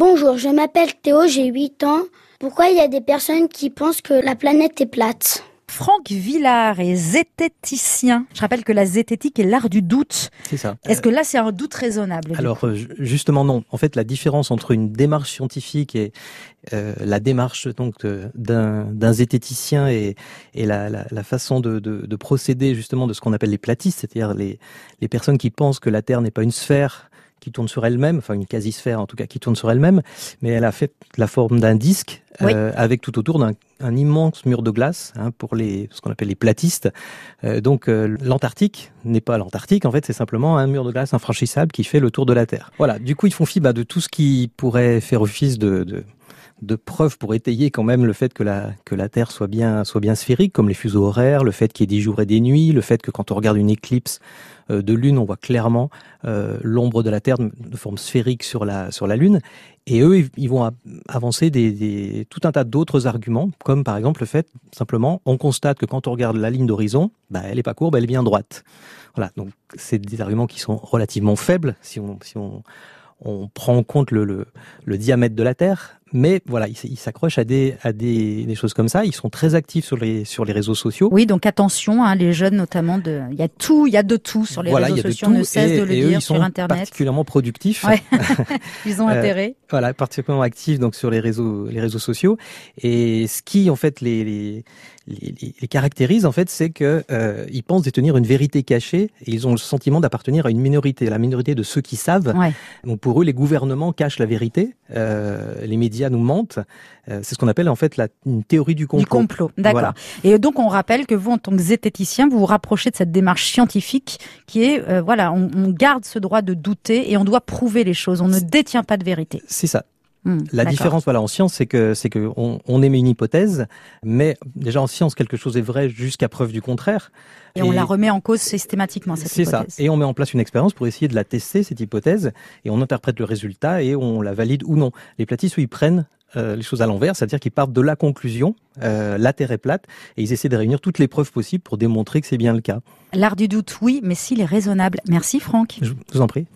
Bonjour, je m'appelle Théo, j'ai 8 ans. Pourquoi il y a des personnes qui pensent que la planète est plate? Franck Villard est zététicien. Je rappelle que la zététique est l'art du doute. C'est ça. Est-ce que là, c'est un doute raisonnable Alors euh, justement non. En fait, la différence entre une démarche scientifique et euh, la démarche donc d'un zététicien et, et la, la, la façon de, de, de, procéder justement de ce qu'on appelle les platistes, c'est-à-dire les, les personnes qui pensent que la Terre n'est pas une sphère qui tourne sur elle-même, enfin une quasi-sphère en tout cas qui tourne sur elle-même, mais elle a fait la forme d'un disque euh, avec tout autour d'un un immense mur de glace hein, pour les ce qu'on appelle les platistes. Euh, donc euh, l'Antarctique n'est pas l'Antarctique en fait, c'est simplement un mur de glace infranchissable qui fait le tour de la Terre. Voilà, du coup ils font fi bah, de tout ce qui pourrait faire office de, de de preuves pour étayer quand même le fait que la, que la Terre soit bien, soit bien sphérique, comme les fuseaux horaires, le fait qu'il y ait des jours et des nuits, le fait que quand on regarde une éclipse euh, de Lune, on voit clairement euh, l'ombre de la Terre de forme sphérique sur la, sur la Lune. Et eux, ils vont avancer des, des, tout un tas d'autres arguments, comme par exemple le fait, simplement, on constate que quand on regarde la ligne d'horizon, bah, elle est pas courbe, elle est bien droite. Voilà, donc c'est des arguments qui sont relativement faibles si on, si on, on prend en compte le, le, le diamètre de la Terre, mais voilà, ils s'accrochent à des à des, des, choses comme ça. Ils sont très actifs sur les sur les réseaux sociaux. Oui, donc attention, hein, les jeunes notamment. De, il y a tout, il y a de tout sur les réseaux sociaux. On ne cesse de le et dire eux, ils sur sont Internet. Particulièrement productifs. Ouais. ils ont intérêt. Euh, voilà, particulièrement actifs donc sur les réseaux les réseaux sociaux. Et ce qui en fait les les, les, les caractérise en fait, c'est que euh, ils pensent détenir une vérité cachée et ils ont le sentiment d'appartenir à une minorité, la minorité de ceux qui savent. Ouais. Donc pour eux, les gouvernements cachent la vérité, euh, les médias nous mentent. Euh, c'est ce qu'on appelle en fait la une théorie du complot. Du complot, d'accord. Voilà. Et donc on rappelle que vous, en tant que zététicien, vous vous rapprochez de cette démarche scientifique qui est, euh, voilà, on, on garde ce droit de douter et on doit prouver les choses. On ne détient pas de vérité. C'est ça. Hmm, La différence, voilà, en science, c'est que c'est que on, on émet une hypothèse, mais déjà en science, quelque chose est vrai jusqu'à preuve du contraire. Et, on la remet en cause systématiquement cette C'est ça. hypothèse. Et on met en place une expérience pour essayer de la tester cette hypothèse, et on interprète le résultat et on la valide ou non. Les platistes, ils prennent euh, les choses à l'envers, c'est-à-dire qu'ils partent de la conclusion, euh, la Terre est plate, et ils essaient de réunir toutes les preuves possibles pour démontrer que c'est bien le cas. L'art du doute, oui, mais s'il est raisonnable. Merci Franck. Je vous en prie.